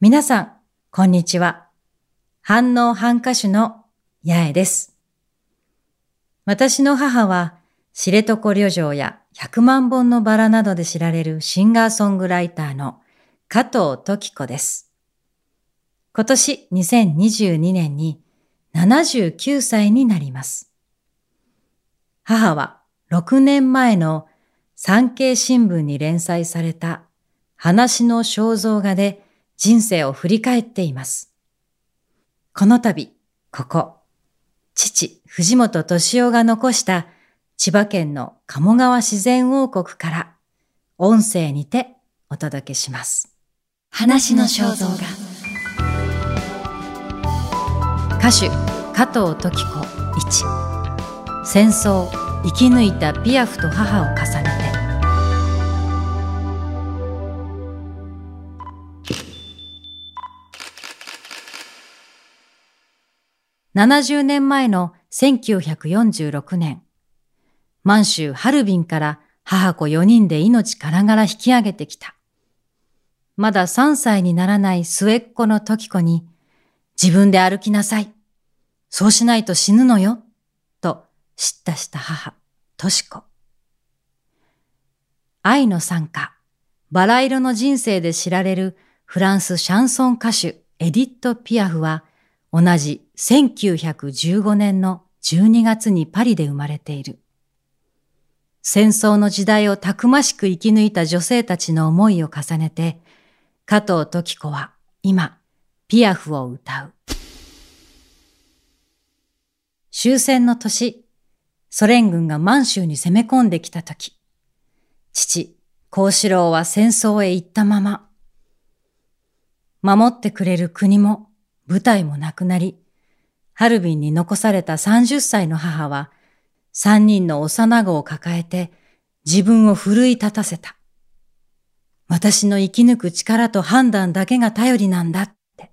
皆さん、こんにちは。反応反歌手の八重です。私の母は、知床旅情や百万本のバラなどで知られるシンガーソングライターの加藤時子です。今年2022年に79歳になります。母は6年前の産経新聞に連載された話の肖像画で人生を振り返っています。この度、ここ、父、藤本敏夫が残した千葉県の鴨川自然王国から音声にてお届けします。話の肖像画歌手、加藤時子1戦争、生き抜いたピアフと母を重ねて70年前の1946年、満州ハルビンから母子4人で命からがら引き上げてきた。まだ3歳にならない末っ子の時子に、自分で歩きなさい。そうしないと死ぬのよ。と叱咤した母、とし子。愛の参加、バラ色の人生で知られるフランスシャンソン歌手エディット・ピアフは同じ1915年の12月にパリで生まれている。戦争の時代をたくましく生き抜いた女性たちの思いを重ねて、加藤時子は今、ピアフを歌う。終戦の年、ソ連軍が満州に攻め込んできた時、父、幸四郎は戦争へ行ったまま、守ってくれる国も舞台もなくなり、ハルビンに残された30歳の母は、3人の幼子を抱えて自分を奮い立たせた。私の生き抜く力と判断だけが頼りなんだって。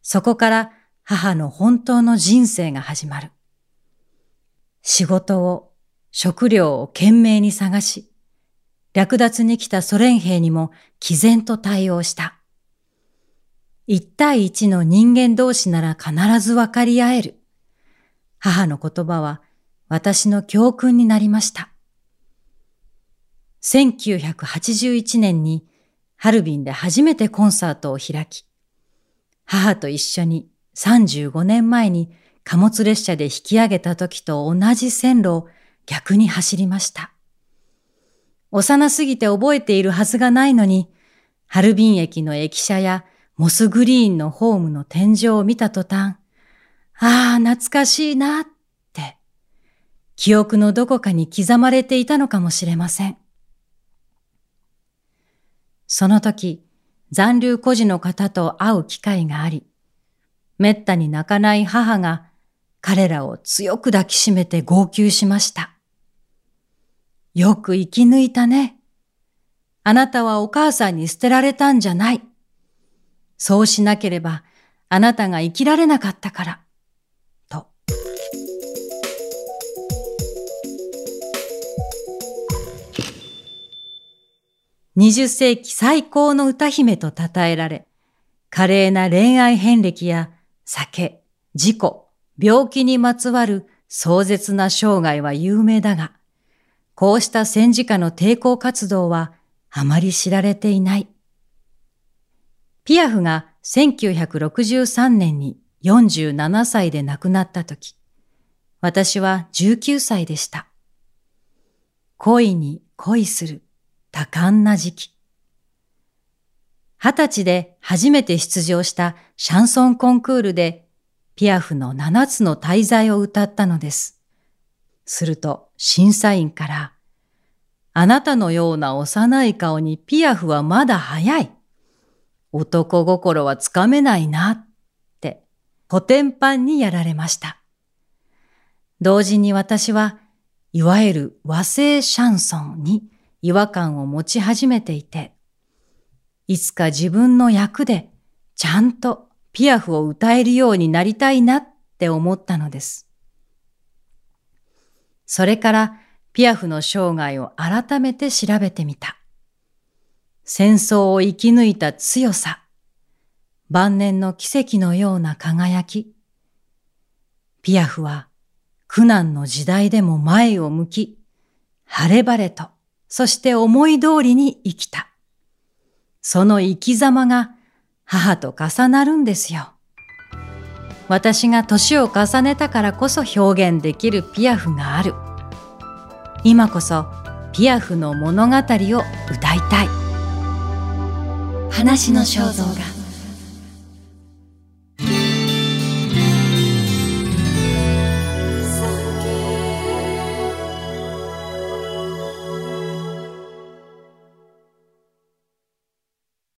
そこから母の本当の人生が始まる。仕事を、食料を懸命に探し、略奪に来たソ連兵にも毅然と対応した。一対一の人間同士なら必ず分かり合える。母の言葉は私の教訓になりました。1981年にハルビンで初めてコンサートを開き、母と一緒に35年前に貨物列車で引き上げた時と同じ線路を逆に走りました。幼すぎて覚えているはずがないのに、ハルビン駅の駅舎やモスグリーンのホームの天井を見た途端、ああ、懐かしいなって、記憶のどこかに刻まれていたのかもしれません。その時、残留孤児の方と会う機会があり、めったに泣かない母が彼らを強く抱きしめて号泣しました。よく生き抜いたね。あなたはお母さんに捨てられたんじゃない。そうしなければあなたが生きられなかったから、と。20世紀最高の歌姫と称えられ、華麗な恋愛遍歴や酒、事故、病気にまつわる壮絶な生涯は有名だが、こうした戦時下の抵抗活動はあまり知られていない。ピアフが1963年に47歳で亡くなった時、私は19歳でした。恋に恋する多感な時期。二十歳で初めて出場したシャンソンコンクールでピアフの七つの大罪を歌ったのです。すると審査員から、あなたのような幼い顔にピアフはまだ早い。男心はつかめないなって、古典版にやられました。同時に私は、いわゆる和製シャンソンに違和感を持ち始めていて、いつか自分の役でちゃんとピアフを歌えるようになりたいなって思ったのです。それからピアフの生涯を改めて調べてみた。戦争を生き抜いた強さ、晩年の奇跡のような輝き。ピアフは苦難の時代でも前を向き、晴れ晴れと、そして思い通りに生きた。その生き様が母と重なるんですよ。私が年を重ねたからこそ表現できるピアフがある。今こそピアフの物語を歌いたい。話の肖像画。